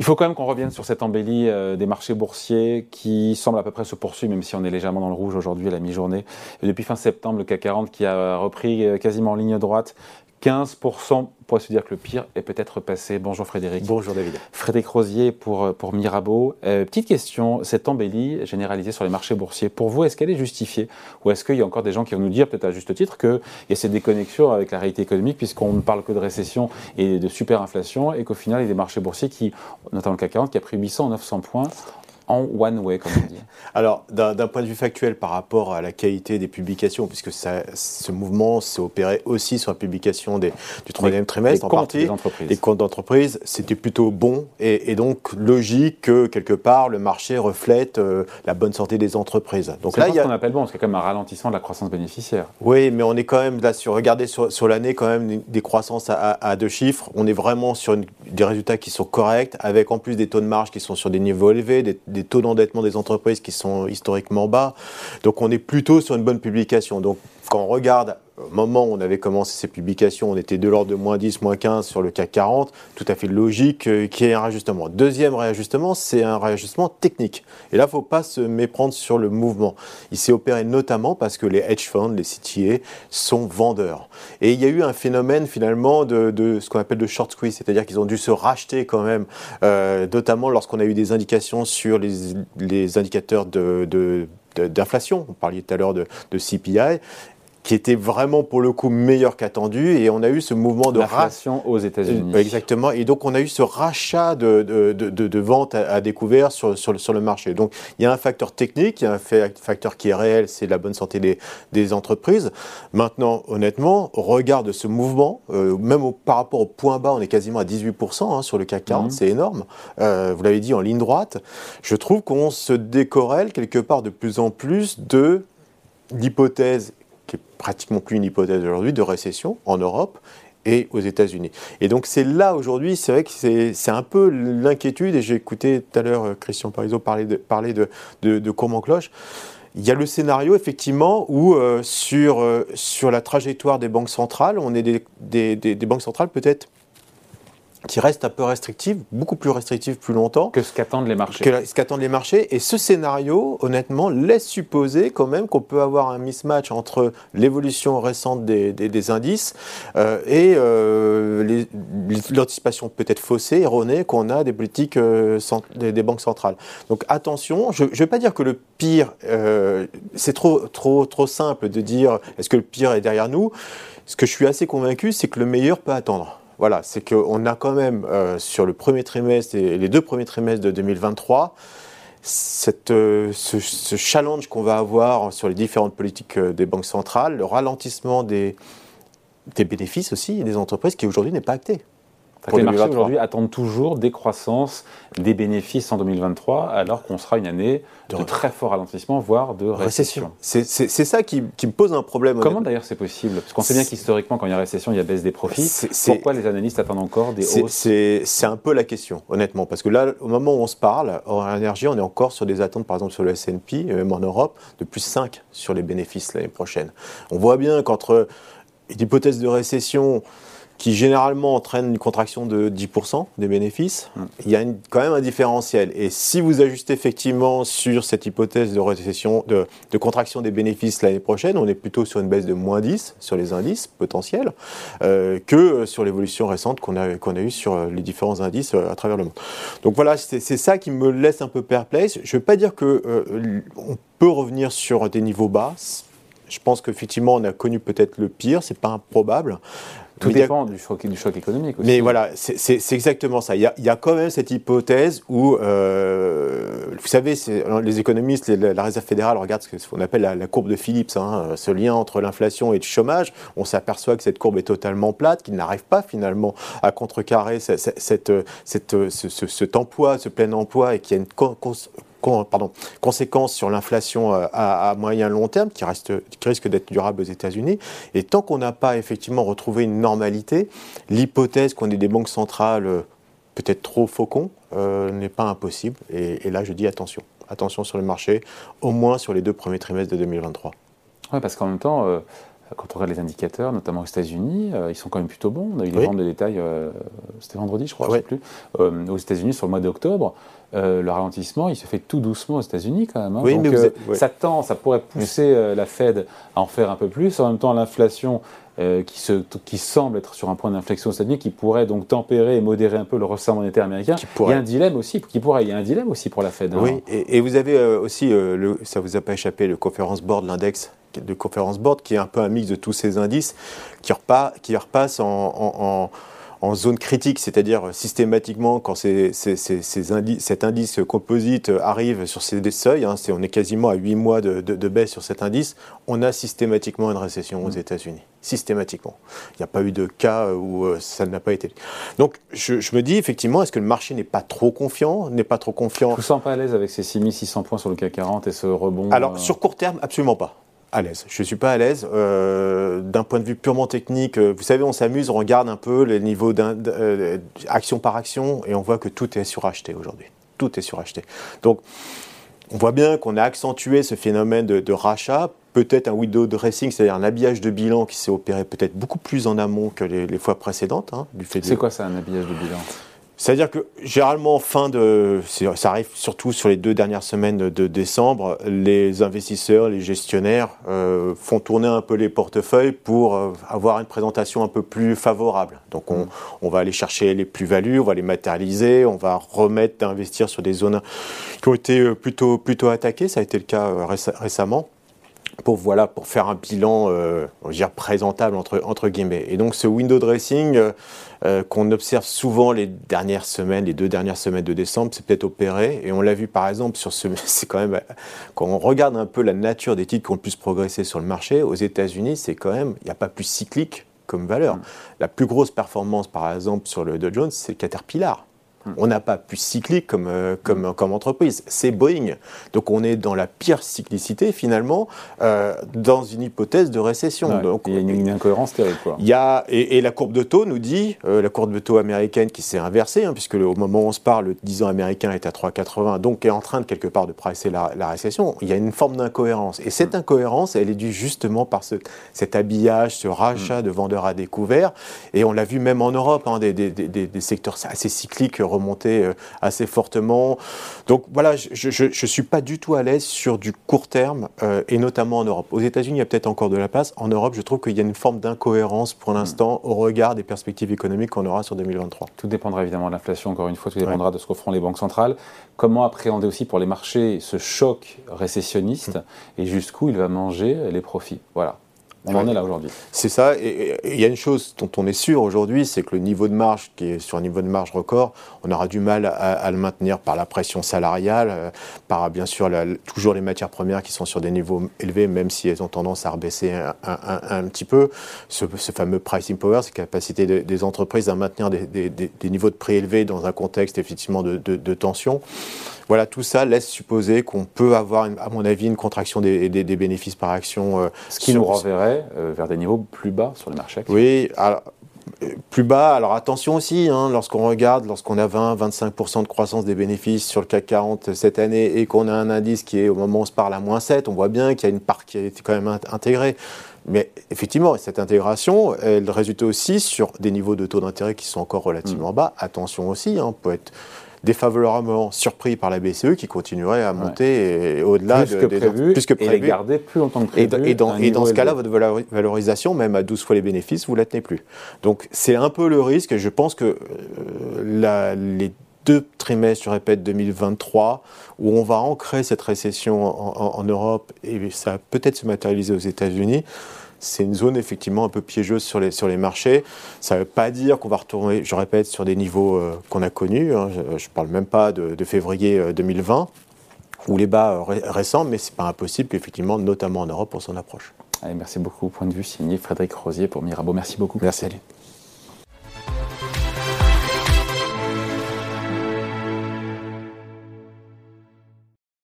Il faut quand même qu'on revienne sur cette embellie euh, des marchés boursiers qui semble à peu près se poursuivre, même si on est légèrement dans le rouge aujourd'hui à la mi-journée. Depuis fin septembre, le CAC 40 qui a repris euh, quasiment en ligne droite 15%, on pourrait se dire que le pire est peut-être passé. Bonjour Frédéric. Bonjour David. Frédéric Rosier pour, euh, pour Mirabeau. petite question, cette embellie généralisée sur les marchés boursiers, pour vous, est-ce qu'elle est justifiée Ou est-ce qu'il y a encore des gens qui vont nous dire, peut-être à juste titre, qu'il y a cette déconnexion avec la réalité économique, puisqu'on ne parle que de récession et de superinflation, et qu'au final, il y a des marchés boursiers qui, notamment le CAC 40, qui a pris 800 900 points en one way, comme on dit Alors, d'un point de vue factuel par rapport à la qualité des publications, puisque ça, ce mouvement s'est opéré aussi sur la publication des, du troisième trimestre, en partie, les comptes d'entreprise, c'était plutôt bon et, donc logique que quelque part le marché reflète euh, la bonne santé des entreprises. Donc là, il y a ce qu'on appelle bon, parce qu'il y a quand même un ralentissement de la croissance bénéficiaire. Oui, mais on est quand même là sur, regardez sur, sur l'année quand même des croissances à, deux chiffres. On est vraiment sur des résultats qui sont corrects, avec en plus des taux de marge qui sont sur des niveaux élevés, des des taux d'endettement des entreprises qui sont historiquement bas. Donc on est plutôt sur une bonne publication. Donc quand on regarde au moment où on avait commencé ces publications, on était de l'ordre de moins 10, moins 15 sur le CAC 40, tout à fait logique euh, qu'il y ait un réajustement. Deuxième réajustement, c'est un réajustement technique. Et là, il ne faut pas se méprendre sur le mouvement. Il s'est opéré notamment parce que les hedge funds, les CTA, sont vendeurs. Et il y a eu un phénomène finalement de, ce qu'on appelle de short squeeze, c'est-à-dire qu'ils ont dû se racheter quand même, euh, notamment lorsqu'on a eu des indications sur les, indicateurs d'inflation. On parlait tout à l'heure de, CPI qui était vraiment pour le coup meilleur qu'attendu et on a eu ce mouvement de rachat aux États-Unis. Exactement. Et donc on a eu ce rachat de, de, de, de ventes à, découvert sur, sur, sur, le marché. Donc il y a un facteur technique, il y a un facteur qui est réel, c'est la bonne santé des, des, entreprises. Maintenant, honnêtement, au regard de ce mouvement, euh, même par rapport au point bas, on est quasiment à 18% hein, sur le CAC 40, mhm. c'est énorme. Euh, vous l'avez dit en ligne droite. Je trouve qu'on se décorrèle quelque part de plus en plus de l'hypothèse qui est pratiquement plus une hypothèse aujourd'hui, de récession en Europe et aux États-Unis. Et donc c'est là aujourd'hui, c'est vrai que c'est un peu l'inquiétude, et j'ai écouté tout à l'heure euh, Christian Parizeau parler de, parler de, de, courbe en cloche. Il y a le scénario effectivement où euh, sur, euh, sur la trajectoire des banques centrales, on est des, des, des banques centrales peut-être qui reste un peu restrictive, beaucoup plus restrictive plus longtemps. Que ce qu'attendent les marchés. Que ce qu'attendent les marchés. Et ce scénario, honnêtement, laisse supposer quand même qu'on peut avoir un mismatch entre l'évolution récente des, des, indices euh, et euh, l'anticipation peut-être faussée, erronée qu'on a des politiques euh, des, des, banques centrales. Donc attention, je ne vais pas dire que le pire, c'est trop, trop, trop simple de dire est-ce que le pire est derrière nous. Ce que je suis assez convaincu, c'est que le meilleur peut attendre. Voilà, c'est qu'on a quand même euh, sur le premier trimestre et les deux premiers trimestres de 2023 cette, euh, ce, challenge qu'on va avoir sur les différentes politiques euh, des banques centrales, le ralentissement des, des bénéfices aussi des entreprises qui aujourd'hui n'est pas acté les marchés aujourd'hui attendent toujours des croissances, des bénéfices en 2023, alors qu'on sera une année de, très fort ralentissement, voire de récession. C'est ça qui, me pose un problème. Comment d'ailleurs c'est possible? Parce qu'on sait bien qu'historiquement, quand il y a récession, il y a baisse des profits. Pourquoi les analystes attendent encore des hausses? C'est un peu la question, honnêtement. Parce que là, au moment où on se parle, en énergie, on est encore sur des attentes, par exemple sur le S&P, même en Europe, de plus 5 sur les bénéfices l'année prochaine. On voit bien qu'entre l'hypothèse de récession qui généralement entraîne une contraction de 10% des bénéfices, mm. il y a quand même un différentiel. Et si vous ajustez effectivement sur cette hypothèse de récession, de, contraction des bénéfices l'année prochaine, on est plutôt sur une baisse de moins 10 sur les indices potentiels euh, que sur l'évolution récente qu'on a, qu'on a eue sur les différents indices euh, à travers le monde. Donc voilà, c'est ça qui me laisse un peu perplexe. Je ne veux pas dire qu'on euh, peut revenir sur des niveaux bas. Je pense qu'effectivement, on a connu peut-être le pire, c'est pas improbable. Tout dépend du, choc, du choc économique aussi. Mais voilà, c'est exactement ça. Il y, a, quand même cette hypothèse où, euh, vous savez, les économistes, la Réserve fédérale regarde ce qu'on appelle la, courbe de Phillips, hein, ce lien entre l'inflation et le chômage. On s'aperçoit que cette courbe est totalement plate, qu'il n'arrive pas finalement à contrecarrer cette, cette, cette, ce, cet emploi, ce plein emploi, et qu'il y a une pardon, conséquences sur l'inflation euh, à, moyen long terme qui, reste, qui risque d'être durable aux États-Unis. Et tant qu'on n'a pas effectivement retrouvé une normalité, l'hypothèse qu'on ait des banques centrales euh, peut-être trop faucons euh, n'est pas impossible. Et, là, je dis attention. Attention sur le marché, au moins sur les deux premiers trimestres de 2023. Oui, parce qu'en même temps, quand on regarde les indicateurs, notamment aux États-Unis, ils sont quand même plutôt bons. On a eu des ventes de détail, c'était vendredi, je crois, je sais plus, aux États-Unis sur le mois d'octobre. Le ralentissement, il se fait tout doucement aux États-Unis quand même. Hein. Oui, mais ça tend, ça pourrait pousser la Fed à en faire un peu plus. En même temps, l'inflation euh, qui, se, qui, semble être sur un point d'inflexion, c'est-à-dire qui pourrait donc tempérer et modérer un peu le ressort monétaire américain. Il y a un dilemme aussi, qui pourrait, il y a un dilemme aussi pour la Fed. Hein. Oui, et, vous avez euh, aussi, euh, le, ça vous a pas échappé, le Conference Board, l'index de Conference Board, qui est un peu un mix de tous ces indices, qui, repas, qui repasse en en zone critique, c'est-à-dire systématiquement quand cet indice composite arrive sur ces seuils, hein, on est quasiment à 8 mois de, baisse sur cet indice, on a systématiquement une récession aux mmh. États-Unis. Systématiquement. Il n'y a pas eu de cas où euh, ça n'a pas été. Donc je, me dis effectivement, est-ce que le marché n'est pas trop confiant N'est pas trop confiant. Je ne sens pas à l'aise avec ces 6600 points sur le CAC 40 et ce rebond Alors euh, sur court terme, absolument pas à l'aise. Je ne suis pas à l'aise. Euh, d'un point de vue purement technique, euh, vous savez, on s'amuse, on regarde un peu les niveaux d'action euh, par action et on voit que tout est suracheté aujourd'hui. Tout est suracheté. Donc, on voit bien qu'on a accentué ce phénomène de, rachat. Peut-être un window dressing, c'est-à-dire un habillage de bilan qui s'est opéré peut-être beaucoup plus en amont que les, fois précédentes. Hein, du fait C'est quoi ça, un habillage de bilan? C'est-à-dire que généralement, fin de, ça arrive surtout sur les deux dernières semaines de décembre, les investisseurs, les gestionnaires euh, font tourner un peu les portefeuilles pour euh, avoir une présentation un peu plus favorable. Donc on, va aller chercher les plus-values, on va les matérialiser, on va remettre d'investir sur des zones qui ont été euh, plutôt, plutôt attaquées. Ça a été le cas récemment pour, voilà, pour faire un bilan euh, dire présentable entre, entre guillemets. Et donc ce window dressing euh, euh, qu'on observe souvent les dernières semaines, les deux dernières semaines de décembre, c'est peut-être opéré. Et on l'a vu par exemple sur ce, c'est quand même quand on regarde un peu la nature des titres qui ont le plus progressé sur le marché aux États-Unis, c'est quand même il n'y a pas plus cyclique comme valeur. Mm. La plus grosse performance par exemple sur le Dow Jones, c'est Caterpillar. On n'a pas plus cyclique comme, euh, comme, comme entreprise. C'est Boeing. Donc on est dans la pire cyclicité finalement, euh, dans une hypothèse de récession. Donc, il y a une, incohérence terrible. Il y a, et, la courbe de taux nous dit, euh, la courbe de taux américaine qui s'est inversée, hein, puisque au moment où on se parle, le 10 ans américain est à 3,80, donc est en train de quelque part de presser la, récession. Il y a une forme d'incohérence. Et cette mm. incohérence, elle est due justement par ce, cet habillage, ce rachat de vendeurs à découvert. Et on l'a vu même en Europe, hein, des, des, des, des secteurs assez cycliques remonter euh, assez fortement. Donc voilà, je ne suis pas du tout à l'aise sur du court terme, euh, et notamment en Europe. Aux États-Unis, il y a peut-être encore de la place. En Europe, je trouve qu'il y a une forme d'incohérence pour l'instant au regard des perspectives économiques qu'on aura sur 2023. Tout dépendra évidemment de l'inflation, encore une fois, tout dépendra de ce qu'offront les banques centrales. Comment appréhender aussi pour les marchés ce choc récessionniste mm. et jusqu'où il va manger les profits? Voilà. On en est là aujourd'hui. C'est ça. Et il y a une chose dont on est sûr aujourd'hui, c'est que le niveau de marge, qui est sur un niveau de marge record, on aura du mal à, le maintenir par la pression salariale, euh, par bien sûr toujours les matières premières qui sont sur des niveaux élevés, même si elles ont tendance à rebaisser un, petit peu. Ce, fameux pricing power, cette capacité des entreprises à maintenir des, niveaux de prix élevés dans un contexte effectivement de, de tension. Voilà, tout ça laisse supposer qu'on peut avoir, à mon avis, une contraction des, bénéfices par action. Euh, Ce qui nous renverrait euh, vers des niveaux plus bas sur le marché. Oui, alors, euh, plus bas. Alors attention aussi, hein, lorsqu'on regarde, lorsqu'on a 20-25% de croissance des bénéfices sur le CAC 40 cette année et qu'on a un indice qui est au moment où on se parle à moins 7, on voit bien qu'il y a une part qui été quand même intégrée. Mais effectivement, cette intégration, elle résulte aussi sur des niveaux de taux d'intérêt qui sont encore relativement mm. bas. Attention aussi, hein, on peut être défavorablement surpris par la BCE qui continuerait à monter au-delà de, prévu, plus que prévu. Et les garder plus longtemps que prévu. Et, dans, et dans ce cas-là, votre valorisation, même à 12 fois les bénéfices, vous ne la tenez plus. Donc c'est un peu le risque. Et je pense que euh, les deux trimestres, je répète, 2023, où on va ancrer cette récession en, en Europe et ça va peut-être se matérialiser aux États-Unis c'est une zone effectivement un peu piégeuse sur les, sur les marchés. Ça ne veut pas dire qu'on va retourner, je répète, sur des niveaux euh, qu'on a connus. Hein. Je ne parle même pas de, février 2020 euh, ou les bas euh, récents, mais ce n'est pas impossible qu'effectivement, notamment en Europe, on s'en approche. merci beaucoup. Point de vue signé Frédéric Rosier pour Mirabeau. Merci beaucoup. Merci. Salut.